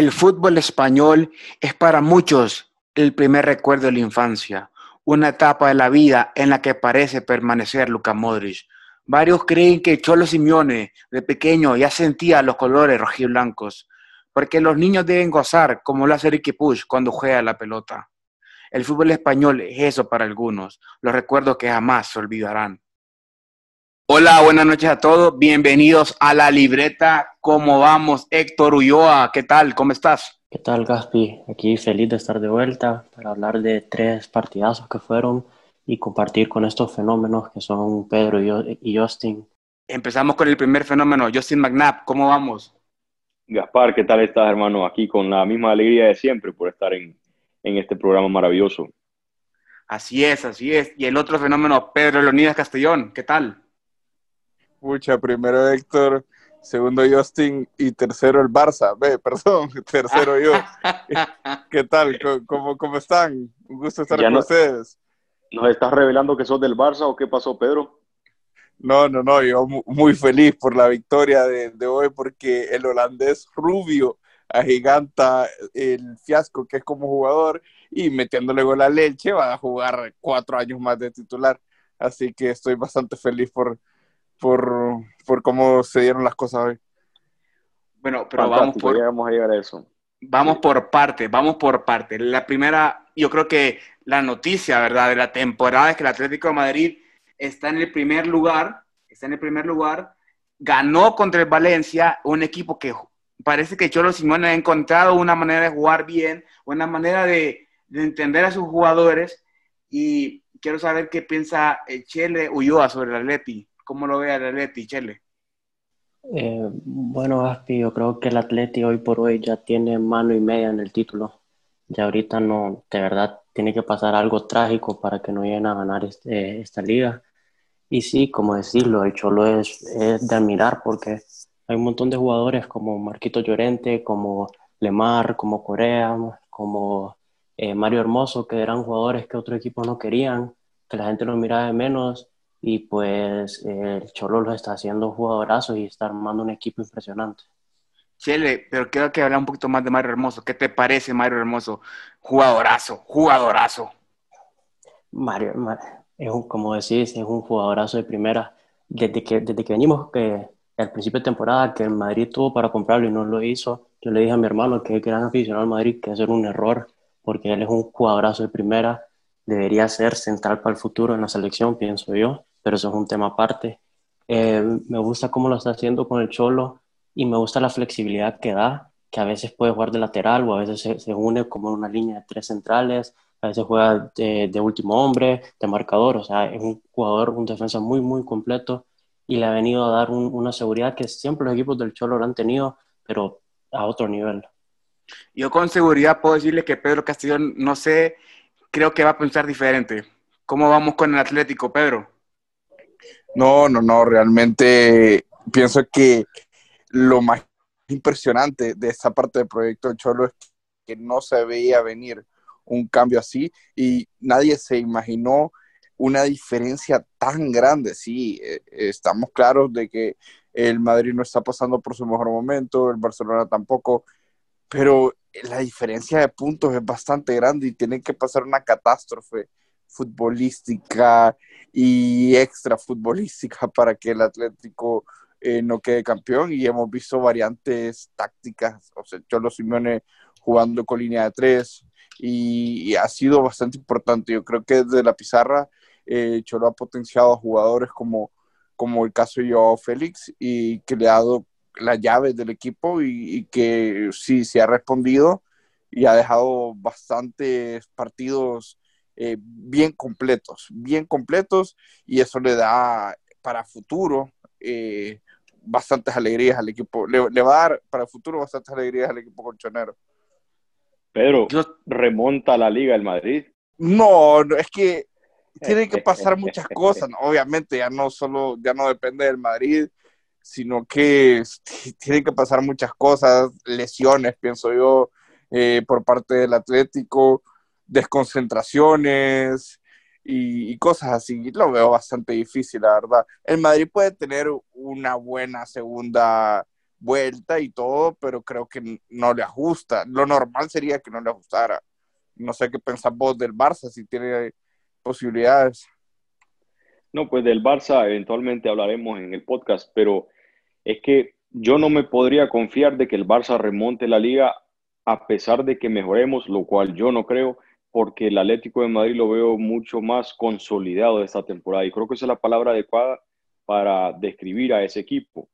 El fútbol español es para muchos el primer recuerdo de la infancia, una etapa de la vida en la que parece permanecer Luka Modric. Varios creen que Cholo Simeone de pequeño ya sentía los colores rojiblancos, porque los niños deben gozar como lo hace Ricky Push cuando juega la pelota. El fútbol español es eso para algunos, los recuerdos que jamás se olvidarán. Hola, buenas noches a todos. Bienvenidos a la libreta. ¿Cómo vamos? Héctor Ulloa, ¿qué tal? ¿Cómo estás? ¿Qué tal, Gaspi? Aquí feliz de estar de vuelta para hablar de tres partidazos que fueron y compartir con estos fenómenos que son Pedro y Justin. Empezamos con el primer fenómeno, Justin McNabb. ¿Cómo vamos? Gaspar, ¿qué tal estás, hermano? Aquí con la misma alegría de siempre por estar en, en este programa maravilloso. Así es, así es. Y el otro fenómeno, Pedro Leonidas Castellón, ¿qué tal? Pucha, primero Héctor, segundo Justin y tercero el Barça. Ve, perdón, tercero yo. ¿Qué tal? ¿Cómo, cómo están? Un gusto estar con ustedes. ¿Nos estás revelando que sos del Barça o qué pasó, Pedro? No, no, no, yo muy feliz por la victoria de, de hoy porque el holandés Rubio agiganta el fiasco que es como jugador y metiéndole gol a Leche va a jugar cuatro años más de titular. Así que estoy bastante feliz por, por, por cómo se dieron las cosas hoy. Bueno, pero vamos por, vamos a llegar a eso. Vamos por parte, vamos por parte. La primera, yo creo que la noticia, ¿verdad?, de la temporada es que el Atlético de Madrid está en el primer lugar, está en el primer lugar, ganó contra el Valencia, un equipo que parece que Cholo Simón ha encontrado una manera de jugar bien, una manera de, de entender a sus jugadores y quiero saber qué piensa Chele Ulloa sobre el Atleti. ¿Cómo lo ve el Atleti, Chele? Eh, bueno, Aspi, yo creo que el Atleti hoy por hoy ya tiene mano y media en el título. Ya ahorita no, de verdad, tiene que pasar algo trágico para que no lleguen a ganar este, esta liga. Y sí, como decirlo, el Cholo es, es, de admirar porque hay un montón de jugadores como Marquito Llorente, como Lemar, como Corea, como eh, Mario Hermoso, que eran jugadores que otros equipos no querían, que la gente los miraba de menos y pues el Cholo lo está haciendo jugadorazos y está armando un equipo impresionante. Chele, pero quiero que hable un poquito más de Mario Hermoso. ¿Qué te parece Mario Hermoso? Jugadorazo, jugadorazo. Mario, es un, como decís, es un jugadorazo de primera. Desde que, desde que venimos, que al principio de temporada, que el Madrid tuvo para comprarlo y no lo hizo, yo le dije a mi hermano que es gran aficionado al Madrid que hacer un error, porque él es un jugadorazo de primera, debería ser central para el futuro en la selección, pienso yo pero eso es un tema aparte. Eh, me gusta cómo lo está haciendo con el Cholo y me gusta la flexibilidad que da, que a veces puede jugar de lateral o a veces se, une como una línea de tres centrales, a veces juega de, último hombre, de marcador, o sea, es un jugador, un defensa muy, muy completo y le ha venido a dar una seguridad que siempre los equipos del Cholo lo han tenido, pero a otro nivel. Yo con seguridad puedo decirle que Pedro Castellón, no sé, creo que va a pensar diferente. ¿Cómo vamos con el Atlético, Pedro? No, no, no, realmente pienso que lo más impresionante de esta parte del proyecto Cholo es que no se veía venir un cambio así y nadie se imaginó una diferencia tan grande. Sí, eh, estamos claros de que el Madrid no está pasando por su mejor momento, el Barcelona tampoco, pero la diferencia de puntos es bastante grande y tiene que pasar una catástrofe futbolística y extra futbolística para que el Atlético eh, no quede campeón y hemos visto variantes tácticas, o sea, Cholo Simeone jugando con línea de tres y, ha sido bastante importante. Yo creo que desde la pizarra eh, Cholo ha potenciado a jugadores como, como el caso de Joao Félix y que le ha dado las llaves del equipo y, y que sí, se ha respondido y ha dejado bastantes partidos eh, bien completos, bien completos, y eso le da para futuro eh, bastantes alegrías al equipo, le, va a dar para futuro bastantes alegrías al equipo colchonero. Pedro, ¿remonta la liga el Madrid? No, es que tiene que pasar muchas cosas, obviamente ya no solo, ya no depende del Madrid, sino que tienen que pasar muchas cosas, lesiones, pienso yo, eh, por parte del Atlético, desconcentraciones y, cosas así. Lo veo bastante difícil, la verdad. El Madrid puede tener una buena segunda vuelta y todo, pero creo que no le ajusta. Lo normal sería que no le ajustara. No sé qué pensás vos del Barça, si tiene posibilidades. No, pues del Barça eventualmente hablaremos en el podcast, pero es que yo no me podría confiar de que el Barça remonte la liga a pesar de que mejoremos, lo cual yo no creo, porque el Atlético de Madrid lo veo mucho más consolidado esta temporada y creo que esa es la palabra adecuada para describir a ese equipo.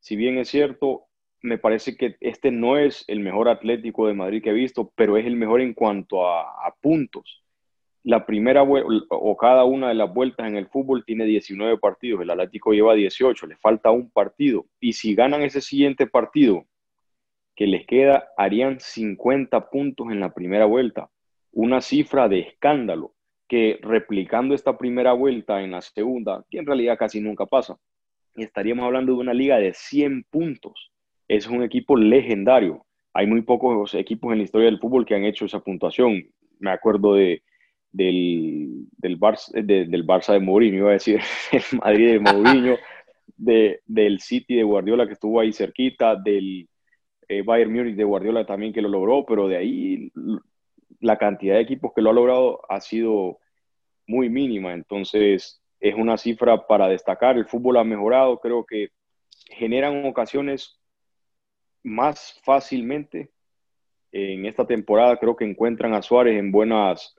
Si bien es cierto, me parece que este no es el mejor Atlético de Madrid que he visto, pero es el mejor en cuanto a, a puntos la primera o cada una de las vueltas en el fútbol tiene 19 partidos, el Atlético lleva 18, le falta un partido. Y si ganan ese siguiente partido que les queda, harían 50 puntos en la primera vuelta. Una cifra de escándalo que replicando esta primera vuelta en la segunda, que en realidad casi nunca pasa, estaríamos hablando de una liga de 100 puntos. Es un equipo legendario. Hay muy pocos equipos en la historia del fútbol que han hecho esa puntuación. Me acuerdo de del, del, Barça, de, Mourinho, iba a decir, el Madrid de Mourinho, de, del City de Guardiola que estuvo ahí cerquita, del eh, Bayern Múnich de Guardiola también que lo logró, pero de ahí la cantidad de equipos que lo ha logrado ha sido muy mínima, entonces es una cifra para destacar, el fútbol ha mejorado, creo que generan ocasiones más fácilmente. En esta temporada, creo que encuentran a Suárez en buenas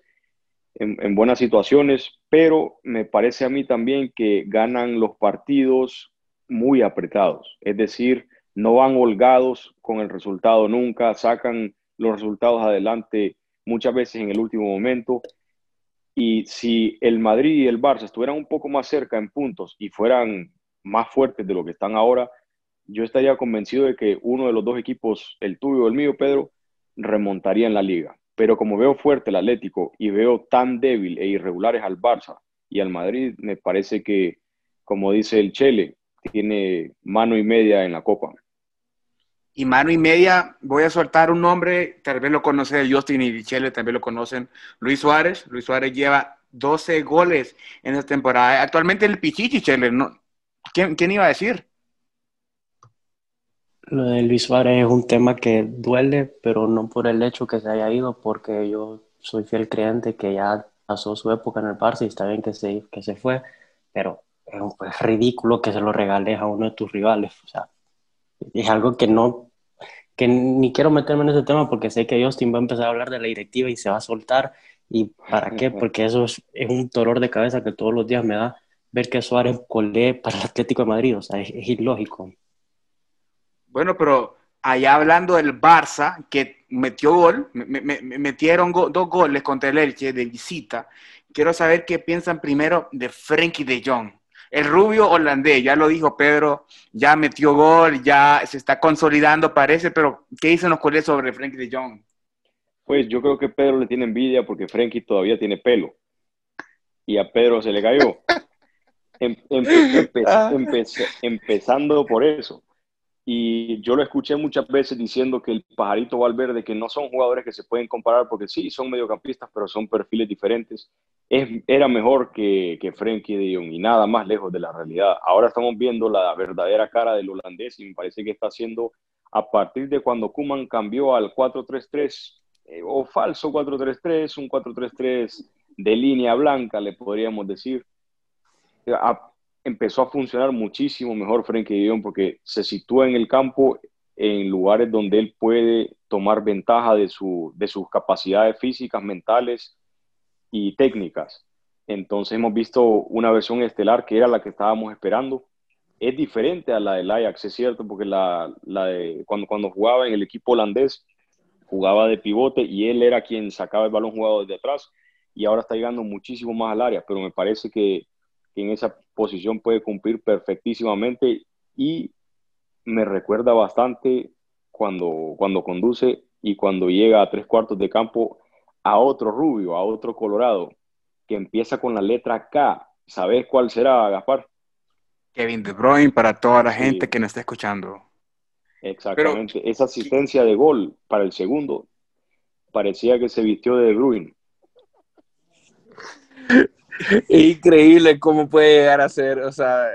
en, buenas situaciones, pero me parece a mí también que ganan los partidos muy apretados, es decir, no van holgados con el resultado nunca, sacan los resultados adelante muchas veces en el último momento. Y si el Madrid y el Barça estuvieran un poco más cerca en puntos y fueran más fuertes de lo que están ahora, yo estaría convencido de que uno de los dos equipos, el tuyo o el mío, Pedro, remontaría en la liga. Pero como veo fuerte el Atlético y veo tan débil e irregulares al Barça y al Madrid, me parece que, como dice el Chele, tiene mano y media en la Copa. Y mano y media, voy a soltar un nombre, tal vez lo conoce Justin y Chele, también lo conocen, Luis Suárez. Luis Suárez lleva 12 goles en esta temporada. Actualmente el Pichichi, Chele, ¿no? ¿Quién, ¿Quién iba a decir? Lo de Luis Suárez es un tema que duele, pero no por el hecho que se haya ido, porque yo soy fiel creyente que ya pasó su época en el Barça y está bien que se, que se fue, pero es, pues, ridículo que se lo regales a uno de tus rivales. O sea, es algo que no, que ni quiero meterme en ese tema porque sé que Justin va a empezar a hablar de la directiva y se va a soltar. ¿Y para qué? Porque eso es, un dolor de cabeza que todos los días me da ver que Suárez colé para el Atlético de Madrid. O sea, es ilógico. Bueno, pero allá hablando del Barça, que metió gol, me, metieron dos goles contra el Elche de visita. Quiero saber qué piensan primero de Frenkie de Jong. El rubio holandés, ya lo dijo Pedro, ya metió gol, ya se está consolidando, parece, pero ¿qué dicen los colegas sobre Frenkie de Jong? Pues yo creo que Pedro le tiene envidia porque Frenkie todavía tiene pelo. Y a Pedro se le cayó. Em, ah. empezando por eso y yo lo escuché muchas veces diciendo que el pajarito Valverde, que no son jugadores que se pueden comparar porque sí, son mediocampistas, pero son perfiles diferentes, es, era mejor que, que Frenkie de Jong y nada más lejos de la realidad. Ahora estamos viendo la verdadera cara del holandés y me parece que está haciendo a partir de cuando Kuman cambió al 4-3-3 eh, o falso 4-3-3, un 4-3-3 de línea blanca, le podríamos decir. Empezó a funcionar muchísimo mejor Frenkie de Jong porque se sitúa en el campo en lugares donde él puede tomar ventaja de, su, de sus capacidades físicas, mentales y técnicas. Entonces hemos visto una versión estelar que era la que estábamos esperando. Es diferente a la del Ajax, es cierto, porque la, la cuando, cuando jugaba en el equipo holandés, jugaba de pivote y él era quien sacaba el balón jugado desde atrás y ahora está llegando muchísimo más al área, pero me parece que que en esa posición puede cumplir perfectísimamente y me recuerda bastante cuando, cuando conduce y cuando llega a tres cuartos de campo a otro rubio, a otro colorado, que empieza con la letra K. ¿Sabes cuál será, Gaspar? Kevin De Bruyne para toda la gente que nos está escuchando. Exactamente. Esa asistencia de gol para el segundo parecía que se vistió de De Bruyne. increíble cómo puede llegar a ser, o sea,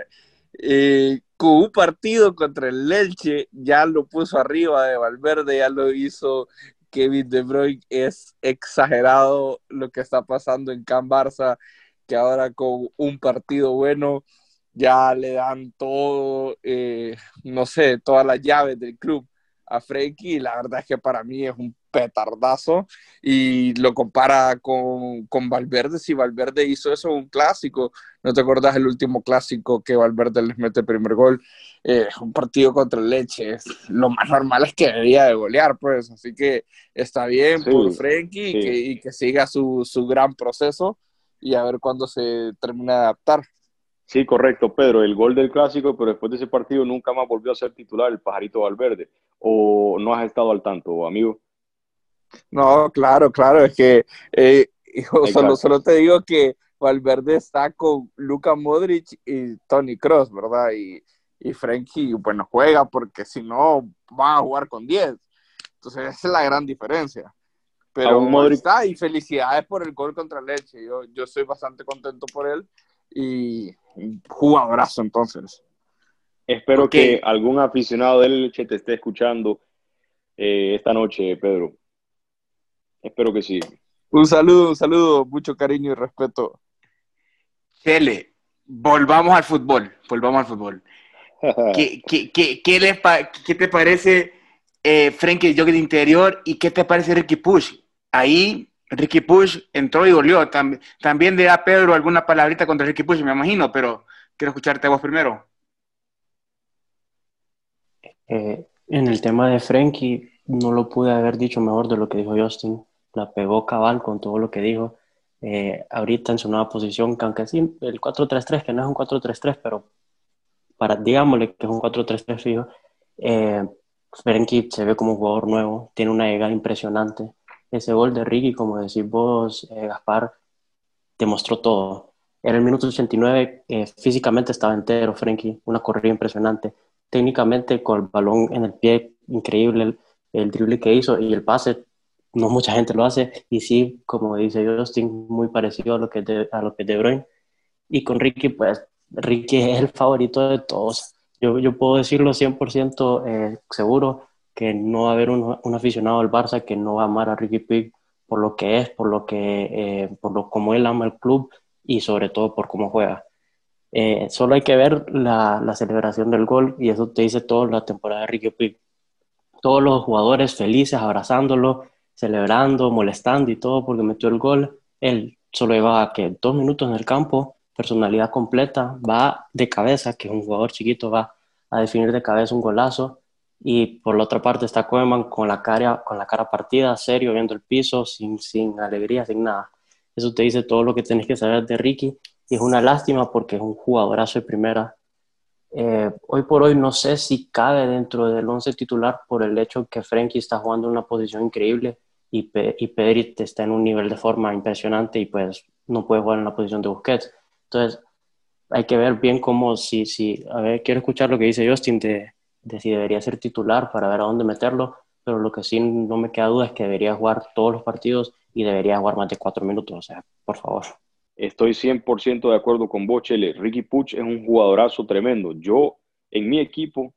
con un partido contra el Leche ya lo puso arriba de Valverde, ya lo hizo Kevin De Bruyne. Es exagerado lo que está pasando en Can Barça, que ahora con un partido bueno ya le dan todo, eh, no sé, todas las llaves del club a Frenkie y la verdad es que para mí es un petardazo y lo compara con, con, Valverde, si Valverde hizo eso en un clásico, ¿no te acordás el último clásico que Valverde les mete el primer gol? Eh, un partido contra el Leche, lo más normal es que debería de golear, pues, así que está bien por Frenkie y, que, y, que, siga su, su gran proceso y a ver cuándo se termina de adaptar. Sí, correcto, Pedro. El gol del clásico, pero después de ese partido nunca más volvió a ser titular el pajarito Valverde. ¿O no has estado al tanto, amigo? No, claro, claro. Es que eh, solo, solo te digo que Valverde está con Luka Modric y Tony Cross, ¿verdad? Y, y Frenkie, bueno, juega porque si no, va a jugar con 10. Entonces, esa es la gran diferencia. Pero Modric... está, y felicidades por el gol contra Leche. Yo, yo estoy bastante contento por él y jugadorazo entonces. Espero que algún aficionado del Leche te esté escuchando eh, esta noche, Pedro. Espero que sí. Un saludo, un saludo, mucho cariño y respeto. Chele, volvamos al fútbol, volvamos al fútbol. ¿Qué, qué, qué, qué, te parece eh, Frankie Jockey de interior y qué te parece Ricky Push? Ahí Ricky Push entró y goleó. también le da Pedro alguna palabrita contra Ricky Push, me imagino, pero quiero escucharte a vos primero. Eh, en el tema de Frankie, no lo pude haber dicho mejor de lo que dijo Justin. La pegó cabal con todo lo que dijo. Eh, ahorita en su nueva posición, que aunque sí, el 4-3-3, que no es un 4-3-3, pero para, digámosle que es un 4-3-3 fijo, eh, Frankie se ve como un jugador nuevo, tiene una llegada impresionante ese gol de Ricky, como decís vos, eh, Gaspar, demostró todo. Era el minuto 89, eh, físicamente estaba entero Frenkie, una corrida impresionante. Técnicamente, con el balón en el pie, increíble el, el drible que hizo y el pase, no mucha gente lo hace. Y sí, como dice Justin, muy parecido a lo que de, a lo que De Bruyne. Y con Ricky, pues Ricky es el favorito de todos. Yo, yo puedo decirlo 100% eh, seguro que no va a haber un, aficionado del Barça que no va a amar a Ricky Pig por lo que es, por lo que, eh, por lo como él ama el club y sobre todo por cómo juega. Eh, solo hay que ver la, celebración del gol y eso te dice toda la temporada de Ricky Pig. Todos los jugadores felices, abrazándolo, celebrando, molestando y todo porque metió el gol. Él solo llevaba que dos minutos en el campo, personalidad completa, va de cabeza, que un jugador chiquito va a definir de cabeza un golazo y por la otra parte está Koeman con la cara, con la cara partida, serio, viendo el piso, sin, sin alegría, sin nada. Eso te dice todo lo que tenés que saber de Ricky. Y es una lástima porque es un jugadorazo de primera. Eh, hoy por hoy no sé si cabe dentro del once titular por el hecho que Frenkie está jugando en una posición increíble y, Pe y Pedri está en un nivel de forma impresionante y pues no puede jugar en la posición de Busquets. Entonces hay que ver bien cómo, si, si, a ver, quiero escuchar lo que dice Justin de, de si debería ser titular para ver a dónde meterlo, pero lo que sí no me queda duda es que debería jugar todos los partidos y debería jugar más de cuatro minutos, o sea, por favor. Estoy 100% de acuerdo con vos, Chele. Ricky Puch es un jugadorazo tremendo. Yo, en mi equipo,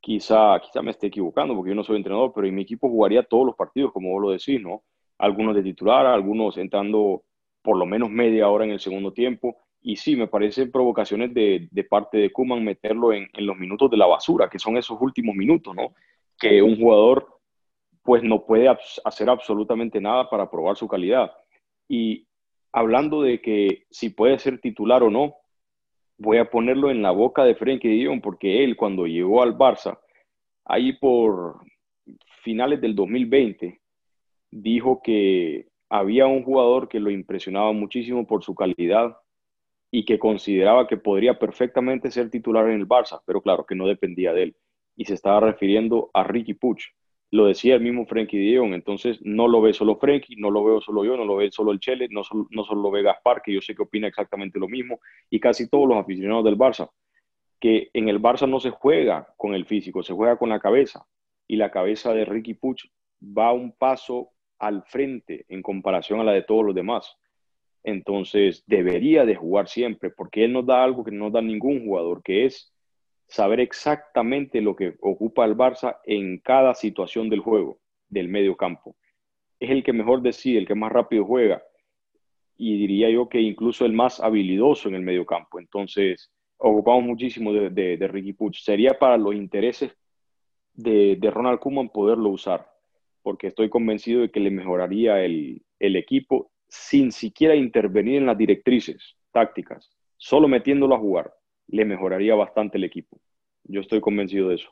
quizá, quizá me esté equivocando porque yo no soy entrenador, pero en mi equipo jugaría todos los partidos, como vos lo decís, ¿no? Algunos de titular, algunos entrando por lo menos media hora en el segundo tiempo y sí, me parecen provocaciones de, parte de Kuman meterlo en, los minutos de la basura, que son esos últimos minutos, ¿no? Que un jugador pues no puede hacer absolutamente nada para probar su calidad. Y hablando de que si puede ser titular o no, voy a ponerlo en la boca de Frenkie de porque él cuando llegó al Barça, ahí por finales del 2020, dijo que había un jugador que lo impresionaba muchísimo por su calidad, y que consideraba que podría perfectamente ser titular en el Barça, pero claro que no dependía de él. Y se estaba refiriendo a Ricky Puch. Lo decía el mismo Frenkie de entonces no lo ve solo Frenkie, no lo veo solo yo, no lo ve solo el Chele, no, solo, no solo lo ve Gaspar, que yo sé que opina exactamente lo mismo, y casi todos los aficionados del Barça, que en el Barça no se juega con el físico, se juega con la cabeza, y la cabeza de Ricky Puch va un paso al frente en comparación a la de todos los demás entonces debería de jugar siempre, porque él nos da algo que no da ningún jugador, que es saber exactamente lo que ocupa el Barça en cada situación del juego, del medio campo. Es el que mejor decide, el que más rápido juega y diría yo que incluso el más habilidoso en el medio campo. Entonces, ocupamos muchísimo de, Ricky Puch. Sería para los intereses de, Ronald Koeman poderlo usar, porque estoy convencido de que le mejoraría el, el equipo sin siquiera intervenir en las directrices tácticas, solo metiéndolo a jugar le mejoraría bastante el equipo. Yo estoy convencido de eso.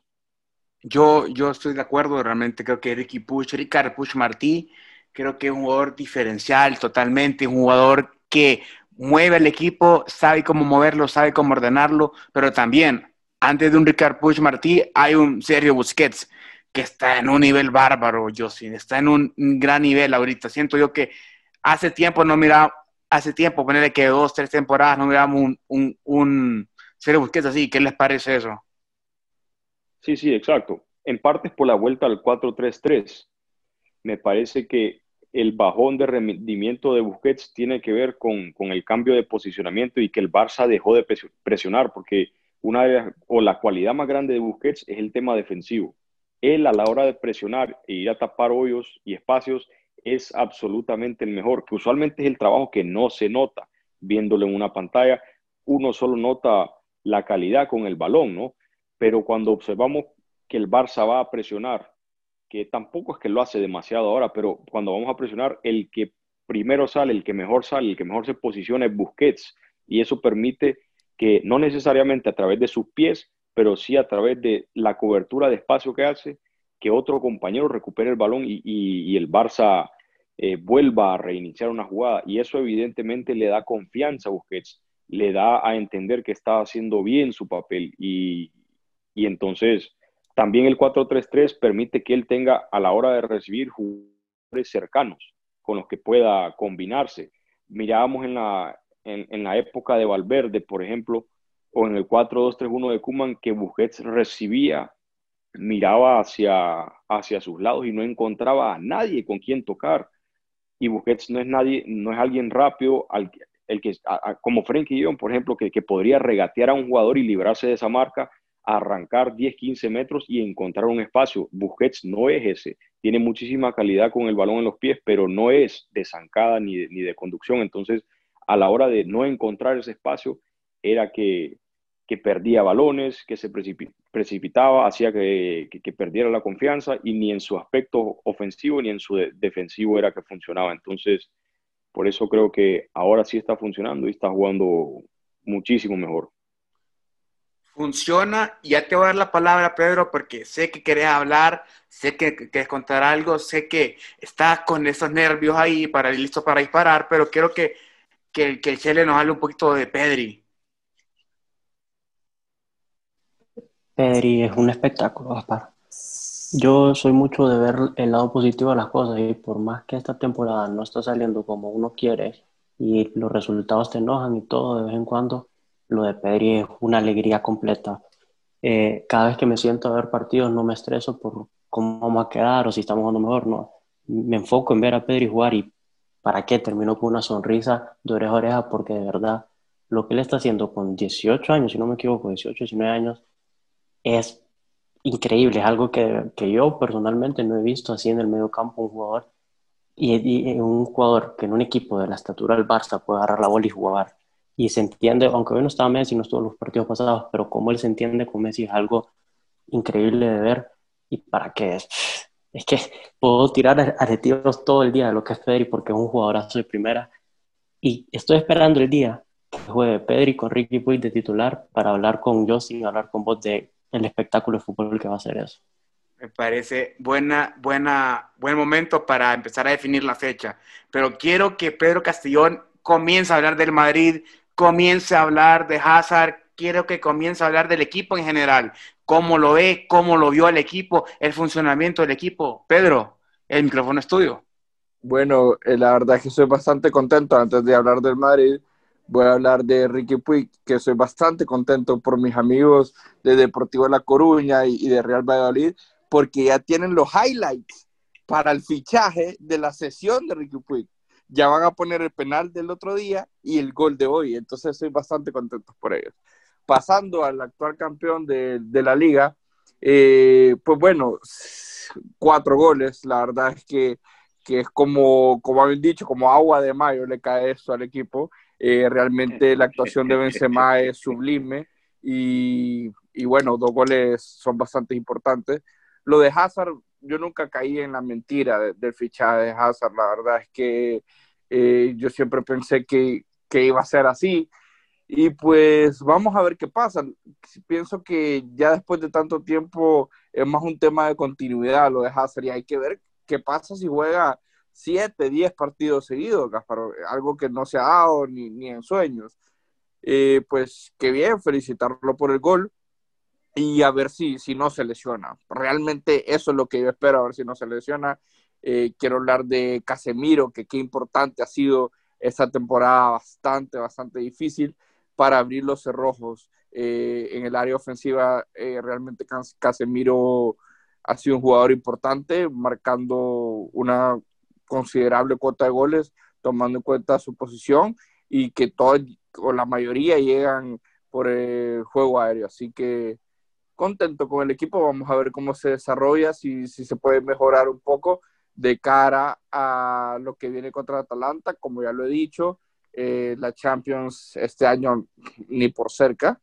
Yo, yo estoy de acuerdo, realmente creo que Ricky Push, Ricardo Push Martí, creo que es un jugador diferencial totalmente, un jugador que mueve al equipo, sabe cómo moverlo, sabe cómo ordenarlo, pero también, antes de un Ricardo Push Martí, hay un Sergio Busquets que está en un nivel bárbaro, sí, está en un, gran nivel ahorita. Siento yo que hace tiempo no miraba, hace tiempo, ponerle que dos, tres temporadas no miramos un, un Sergio Busquets así, ¿qué les parece eso? Sí, sí, exacto. En parte es por la vuelta al 4-3-3. Me parece que el bajón de rendimiento de Busquets tiene que ver con, el cambio de posicionamiento y que el Barça dejó de presionar, porque una de o la cualidad más grande de Busquets es el tema defensivo. Él a la hora de presionar e ir a tapar hoyos y espacios es absolutamente el mejor, que usualmente es el trabajo que no se nota viéndolo en una pantalla. Uno solo nota la calidad con el balón, ¿no? Pero cuando observamos que el Barça va a presionar, que tampoco es que lo hace demasiado ahora, pero cuando vamos a presionar, el que primero sale, el que mejor sale, el que mejor se posiciona es Busquets. Y eso permite que no necesariamente a través de sus pies, pero sí a través de la cobertura de espacio que hace, que otro compañero recupere el balón y, el Barça eh, vuelva a reiniciar una jugada. Y eso evidentemente le da confianza a Busquets le da a entender que está haciendo bien su papel y, entonces también el 4-3-3 permite que él tenga a la hora de recibir jugadores cercanos con los que pueda combinarse. Mirábamos en la, en, la época de Valverde, por ejemplo, o en el 4-2-3-1 de Kuman, que Busquets recibía, miraba hacia, hacia sus lados y no encontraba a nadie con quien tocar. Y Busquets no es nadie, no es alguien rápido al, el que, como Frenkie John, por ejemplo, que, que, podría regatear a un jugador y librarse de esa marca, arrancar 10, 15 metros y encontrar un espacio. Busquets no es ese. Tiene muchísima calidad con el balón en los pies, pero no es de zancada ni de, ni de conducción. Entonces, a la hora de no encontrar ese espacio, era que, que perdía balones, que se precipitaba, hacía que, perdiera la confianza y ni en su aspecto ofensivo ni en su defensivo era que funcionaba. Entonces, por eso creo que ahora sí está funcionando y está jugando muchísimo mejor. Funciona, ya te voy a dar la palabra, Pedro, porque sé que querés hablar, sé que querés contar algo, sé que estás con esos nervios ahí para listo para disparar, pero quiero que, que, que el Chele nos hable un poquito de Pedri. Pedri es un espectáculo, Gaspar. Yo soy mucho de ver el lado positivo de las cosas y por más que esta temporada no está saliendo como uno quiere y los resultados te enojan y todo de vez en cuando, lo de Pedri es una alegría completa. Eh, cada vez que me siento a ver partidos no me estreso por cómo vamos a quedar o si estamos jugando mejor, no. Me enfoco en ver a Pedri jugar y para qué termino con una sonrisa de oreja a oreja porque de verdad lo que él está haciendo con 18 años, si no me equivoco, 18, 19 años, es increíble, es algo que, que, yo personalmente no he visto así en el medio campo un jugador y, un jugador que en un equipo de la estatura del Barça puede agarrar la bola y jugar. Y se entiende, aunque hoy no estaba Messi, no estuvo en los partidos pasados, pero como él se entiende con Messi es algo increíble de ver. Y para qué es, es que puedo tirar adjetivos todo el día de lo que es Pedri porque es un jugadorazo de primera. Y estoy esperando el día que juegue Pedri con Ricky Puig de titular para hablar con Justin, hablar con vos de el espectáculo de fútbol que va a ser eso. Me parece buena, buena, buen momento para empezar a definir la fecha. Pero quiero que Pedro Castellón comience a hablar del Madrid, comience a hablar de Hazard, quiero que comience a hablar del equipo en general. ¿Cómo lo ve? ¿Cómo lo vio el equipo? ¿El funcionamiento del equipo? Pedro, el micrófono es tuyo. Bueno, eh, la verdad es que estoy bastante contento antes de hablar del Madrid voy a hablar de Ricky Puig, que soy bastante contento por mis amigos de Deportivo La Coruña y, de Real Valladolid, porque ya tienen los highlights para el fichaje de la sesión de Ricky Puig. Ya van a poner el penal del otro día y el gol de hoy, entonces soy bastante contento por ellos. pasando al actual campeón de, la liga, eh, pues bueno, cuatro goles, la verdad es que, es como, como habéis dicho, como agua de mayo le cae eso al equipo. Eh, realmente la actuación de Benzema es sublime y, y, bueno, dos goles son bastante importantes. Lo de Hazard, yo nunca caí en la mentira del fichaje de Hazard, la verdad es que eh, yo siempre pensé que, que iba a ser así. Y pues vamos a ver qué pasa. Pienso que ya después de tanto tiempo es más un tema de continuidad lo de Hazard y hay que ver qué pasa si juega 7, 10 partidos seguidos, Gaspar, algo que no se ha dado ni, ni en sueños. Eh, pues qué bien, felicitarlo por el gol y a ver si, si no se lesiona. Realmente eso es lo que yo espero, a ver si no se lesiona. Eh, quiero hablar de Casemiro, que qué importante ha sido esta temporada bastante, bastante difícil para abrir los cerrojos eh, en el área ofensiva. Eh, realmente Casemiro ha sido un jugador importante, marcando una considerable cuota de goles, tomando en cuenta su posición y que todos o la mayoría llegan por el juego aéreo. Así que contento con el equipo, vamos a ver cómo se desarrolla, si, si se puede mejorar un poco de cara a lo que viene contra Atalanta, como ya lo he dicho, eh, la Champions este año ni por cerca.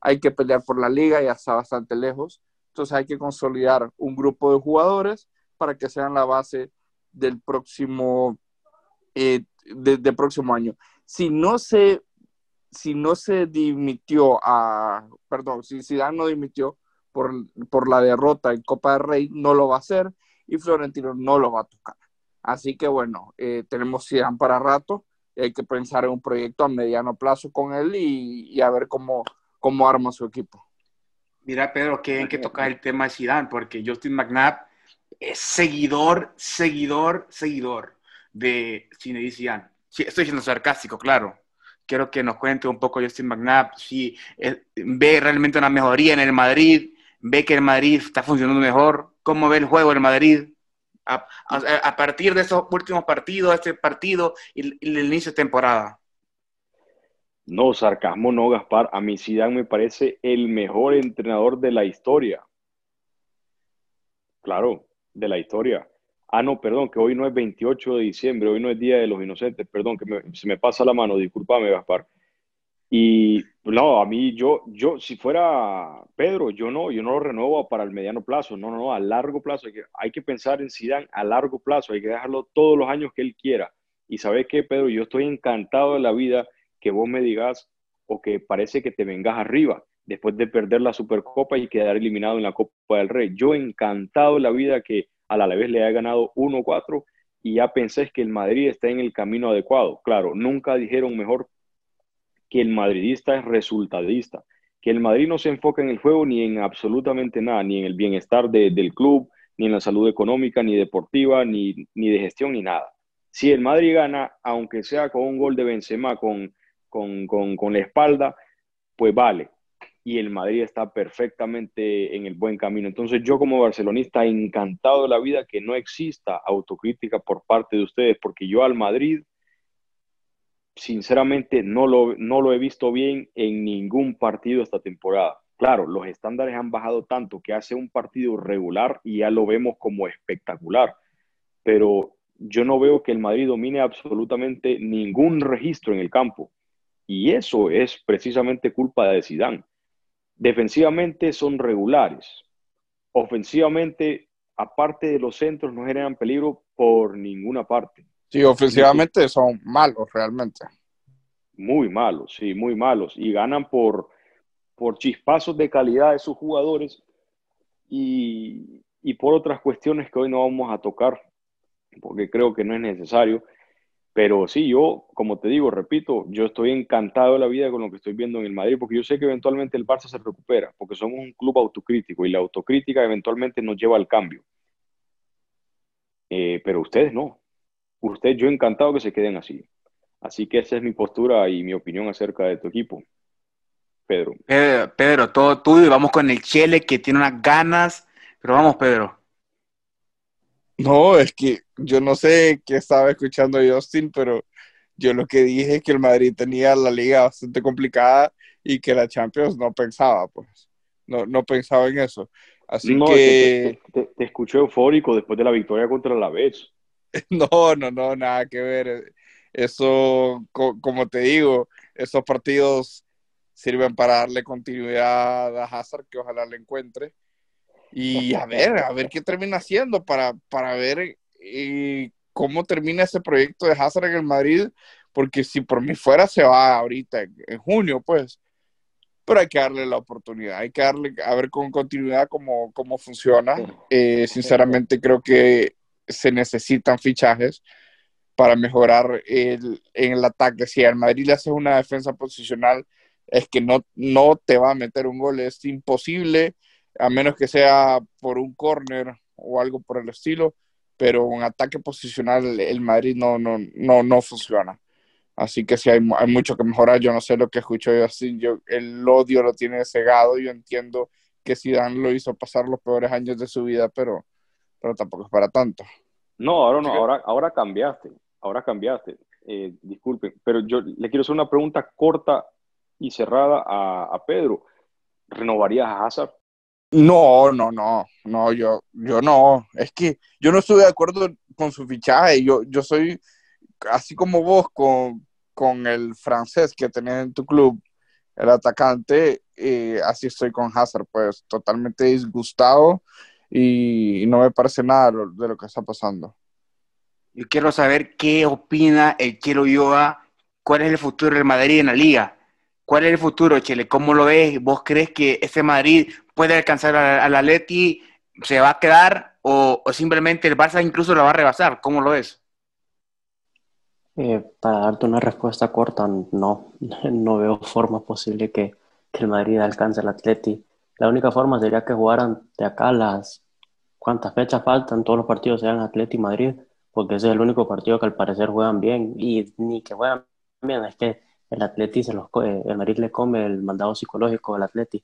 Hay que pelear por la liga, ya está bastante lejos. Entonces hay que consolidar un grupo de jugadores para que sean la base del próximo, eh, próximo año. Si no se, si no se dimitió a, perdón, si Zidane no dimitió por, por la derrota en Copa del Rey, no lo va a hacer y Florentino no lo va a tocar. Así que bueno, eh, tenemos Zidane para rato hay que pensar en un proyecto a mediano plazo con él y, a ver cómo, cómo arma su equipo. Mira, Pedro, qué bien que toca el tema de Zidane, porque Justin McNabb es seguidor, seguidor, seguidor de Zinedine Zidane. Sí, estoy siendo sarcástico, claro. Quiero que nos cuente un poco Justin McNabb, si eh, ve realmente una mejoría en el Madrid, ve que el Madrid está funcionando mejor, cómo ve el juego del Madrid a, partir de esos últimos partidos, este partido y, el inicio de temporada? No, sarcasmo no, Gaspar. A mí Zidane me parece el mejor entrenador de la historia. Claro, de la historia. Ah, no, perdón, que hoy no es 28 de diciembre, hoy no es Día de los Inocentes, perdón, que se me pasa la mano, discúlpame, Gaspar. Y no, a mí, yo, yo, si fuera Pedro, yo no, yo no lo renuevo para el mediano plazo, no, no, no, a largo plazo. Hay que, hay que pensar en Zidane a largo plazo, hay que dejarlo todos los años que él quiera. Y sabes qué, Pedro, yo estoy encantado de la vida que vos me digas o que parece que te vengas arriba después de perder la Supercopa y quedar eliminado en la Copa del Rey. Yo encantado de la vida que a la vez le haya ganado 1-4 y ya pensé que el Madrid está en el camino adecuado. Claro, nunca dijeron mejor que el madridista es resultadista, que el Madrid no se enfoca en el juego ni en absolutamente nada, ni en el bienestar del club, ni en la salud económica, ni deportiva, ni, ni de gestión, ni nada. Si el Madrid gana, aunque sea con un gol de Benzema, con, con, con, con la espalda, pues vale. Y el Madrid está perfectamente en el buen camino. Entonces yo como barcelonista encantado de la vida que no exista autocrítica por parte de ustedes, porque yo al Madrid sinceramente no lo, no lo he visto bien en ningún partido esta temporada. Claro, los estándares han bajado tanto que hace un partido regular y ya lo vemos como espectacular, pero yo no veo que el Madrid domine absolutamente ningún registro en el campo. Y eso es precisamente culpa de Zidane. Defensivamente son regulares. Ofensivamente, aparte de los centros, no generan peligro por ninguna parte. Sí, ofensivamente son malos realmente. Muy malos, sí, muy malos. Y ganan por, por chispazos de calidad de sus jugadores y, y por otras cuestiones que hoy no vamos a tocar, porque creo que no es necesario. Pero sí, yo, como te digo, repito, yo estoy encantado de la vida con lo que estoy viendo en el Madrid, porque yo sé que eventualmente el Barça se recupera, porque somos un club autocrítico y la autocrítica eventualmente nos lleva al cambio. Eh, pero ustedes no usted, yo encantado que se queden así. Así que esa es mi postura y mi opinión acerca de tu equipo. Pedro. Pedro, todo tuyo. Vamos con el Chele que tiene unas ganas. Pero vamos, Pedro. No, es que yo no sé qué estaba escuchando Justin, pero Yo lo que dije es que el Madrid tenía la liga bastante complicada y que la Champions no pensaba, pues. No, no pensaba en eso. Así que... Te, te, escuché eufórico después de la victoria contra la Vez. No, no, no, nada que ver. Eso, como te digo, esos partidos sirven para darle continuidad a Hazard, que ojalá le encuentre. Y a ver, a ver qué termina haciendo para, para ver eh, cómo termina ese proyecto de Hazard en el Madrid, porque si por mí fuera se va ahorita en junio, pues pero hay que darle la oportunidad, hay que darle, a ver con continuidad cómo, cómo funciona. Eh, sinceramente creo que se necesitan fichajes para mejorar el, en el ataque. Si al Madrid le haces una defensa posicional, es que no, no te va a meter un gol, es imposible, a menos que sea por un córner o algo por el estilo, pero un ataque posicional el Madrid no, no, no, no funciona. Así que sí, hay, hay, mucho que mejorar. Yo no sé lo que escucho yo así. Yo, el odio lo tiene cegado. Yo entiendo que Zidane lo hizo pasar los peores años de su vida, pero, pero tampoco es para tanto. No, ahora no, ahora, ahora cambiaste. Ahora cambiaste. Eh, disculpen, pero yo le quiero hacer una pregunta corta y cerrada a, a Pedro. ¿Renovarías a Hazard? No, no, no, no, yo, yo no. Es que yo no estoy de acuerdo con su fichaje. Yo, yo soy así como vos con, con el francés que tenés en tu club, el atacante, eh, así estoy con Hazard, pues totalmente disgustado y, no me parece nada de lo, que está pasando. Yo quiero saber qué opina el Chelo Yoa, cuál es el futuro del Madrid en la liga. ¿Cuál es el futuro, Chile? ¿Cómo lo ves? ¿Vos crees que ese Madrid puede alcanzar al Atleti? ¿Se va a quedar? O, ¿O, simplemente el Barça incluso lo va a rebasar? ¿Cómo lo ves? Eh, para darte una respuesta corta, no, no veo forma posible que, el Madrid alcance el Atleti. La única forma sería que jugaran de acá las cuántas fechas faltan, todos los partidos sean Atleti Madrid, porque ese es el único partido que al parecer juegan bien y ni que juegan bien, es que el Atleti se los el Madrid le come el mandado psicológico del Atleti.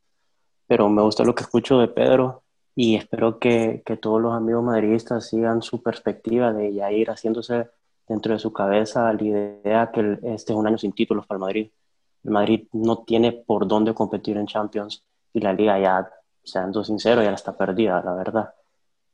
Pero me gusta lo que escucho de Pedro y espero que, que todos los amigos madridistas sigan su perspectiva de ya ir haciéndose dentro de su cabeza la idea que este es un año sin títulos para el Madrid. El Madrid no tiene por dónde competir en Champions y la liga ya, siendo sincero, ya está perdida, la verdad.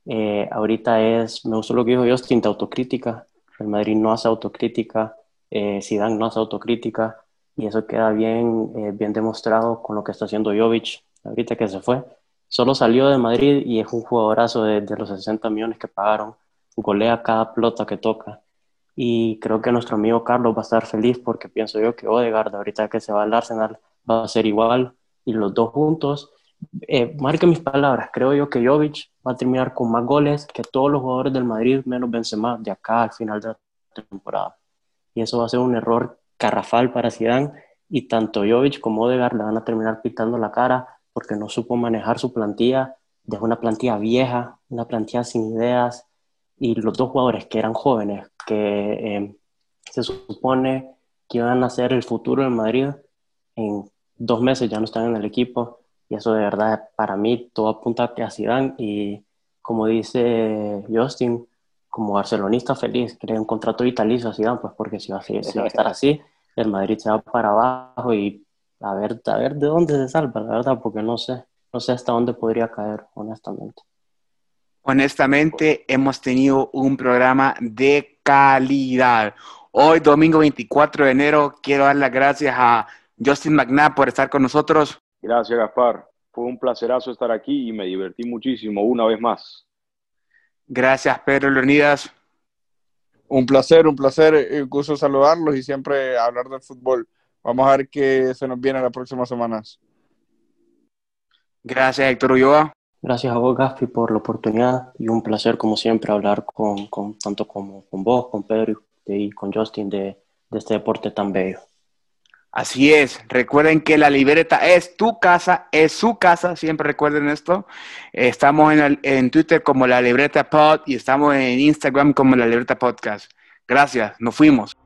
Eh, ahorita es, me gustó lo que dijo Justin, de autocrítica. El Madrid no hace autocrítica, eh, Zidane no hace autocrítica y eso queda bien, eh, bien demostrado con lo que está haciendo Jovic ahorita que se fue. Solo salió de Madrid y es un jugadorazo de, los 60 millones que pagaron. Golea cada pelota que toca y creo que nuestro amigo Carlos va a estar feliz porque pienso yo que Odegaard ahorita que se va al Arsenal va a ser igual y los dos juntos. Eh, marque mis palabras, creo yo que Jovic va a terminar con más goles que todos los jugadores del Madrid menos Benzema de acá al final de la temporada. Y eso va a ser un error carrafal para Zidane y tanto Jovic como Odegaard le van a terminar pintando la cara porque no supo manejar su plantilla, dejó una plantilla vieja, una plantilla sin ideas, y los dos jugadores que eran jóvenes, que eh, se supone que iban a ser el futuro de Madrid, en dos meses ya no están en el equipo y eso de verdad para mí todo apunta a Zidane y como dice Justin, como barcelonista feliz, quería un contrato vitalicio a Zidane, pues porque si va, a, estar así, el Madrid se va para abajo y a ver, a ver de dónde se salva, la verdad, porque no sé, no sé hasta dónde podría caer, honestamente. Honestamente, hemos tenido un programa de calidad. Hoy, domingo 24 de enero, quiero dar las gracias a Justin McNabb por estar con nosotros. Gracias, Gaspar. Fue un placerazo estar aquí y me divertí muchísimo una vez más. Gracias, Pedro Leonidas. Un placer, un placer, un gusto saludarlos y siempre hablar del fútbol. Vamos a ver qué se nos viene las próximas semanas. Gracias, Héctor Ulloa. Gracias a vos, Gaspi, por la oportunidad y un placer, como siempre, hablar con, con tanto como con vos, con Pedro y con Justin de, de, este deporte tan bello. Así es, recuerden que la libreta es tu casa, es su casa, siempre recuerden esto. Estamos en, en Twitter como la libreta pod y estamos en Instagram como la libreta podcast. Gracias, nos fuimos.